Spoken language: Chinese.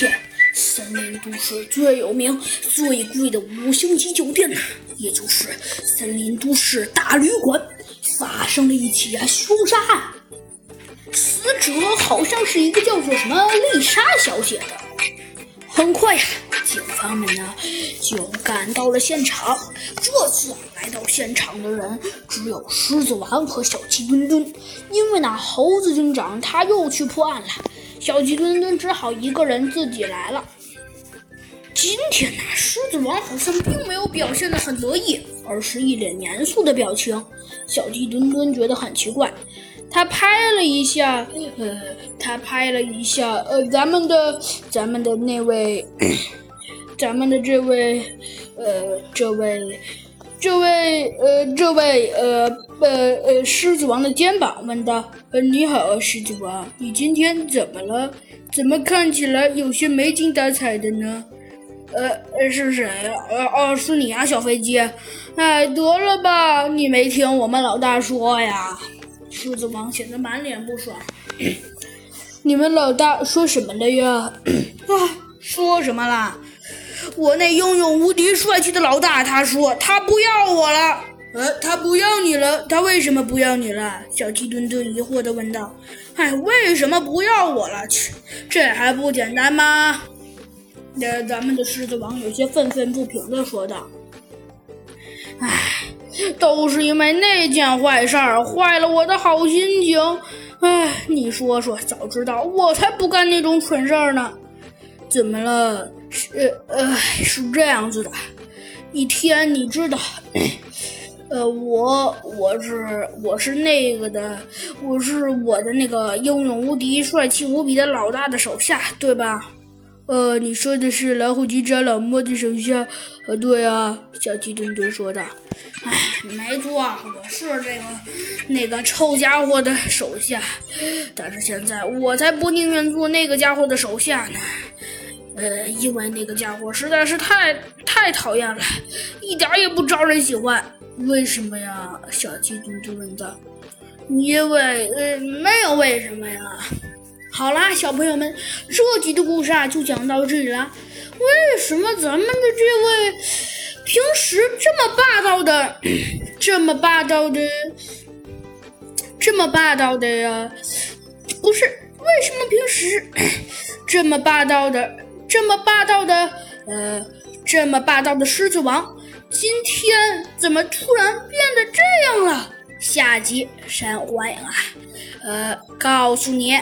天，森林都市最有名、最贵的五星级酒店，也就是森林都市大旅馆，发生了一起啊凶杀案。死者好像是一个叫做什么丽莎小姐的。很快呀，警方们呢就赶到了现场。这次来到现场的人只有狮子王和小鸡墩墩，因为呢猴子警长他又去破案了。小鸡墩墩只好一个人自己来了。今天呢，狮子王好像并没有表现得很得意，而是一脸严肃的表情。小鸡墩墩觉得很奇怪，他拍了一下，呃，他拍了一下，呃，咱们的，咱们的那位，咱们的这位，呃，这位。这位，呃，这位，呃，呃，呃，狮子王的肩膀问道：“呃，你好，狮子王，你今天怎么了？怎么看起来有些没精打采的呢？”“呃，是谁呀？”“呃，哦，是你啊，小飞机。”“哎，得了吧，你没听我们老大说呀？”狮子王显得满脸不爽。“你们老大说什么了呀？”“ 啊，说什么啦？”我那英勇无敌、帅气的老大，他说他不要我了。呃，他不要你了？他为什么不要你了？小鸡墩墩疑惑地问道。哎，为什么不要我了？切，这还不简单吗？那咱们的狮子王有些愤愤不平地说道。哎，都是因为那件坏事儿，坏了我的好心情。哎，你说说，早知道我才不干那种蠢事儿呢。怎么了？是呃，是这样子的，一天你知道，呃，我我是我是那个的，我是我的那个英勇无敌、帅气无比的老大的手下，对吧？呃，你说的是老虎机长老莫的手下？呃，对啊，小鸡墩墩说的。哎，没错，我是这个那个臭家伙的手下，但是现在我才不宁愿做那个家伙的手下呢。呃，因为那个家伙实在是太太讨厌了，一点也不招人喜欢。为什么呀？小鸡嘟嘟问道。因为呃，没有为什么呀。好啦，小朋友们，这集的故事啊就讲到这里了。为什么咱们的这位平时这么霸道的、这么霸道的、这么霸道的呀？不是，为什么平时这么霸道的？这么霸道的，呃，这么霸道的狮子王，今天怎么突然变得这样了？下集山欢迎啊！呃，告诉你。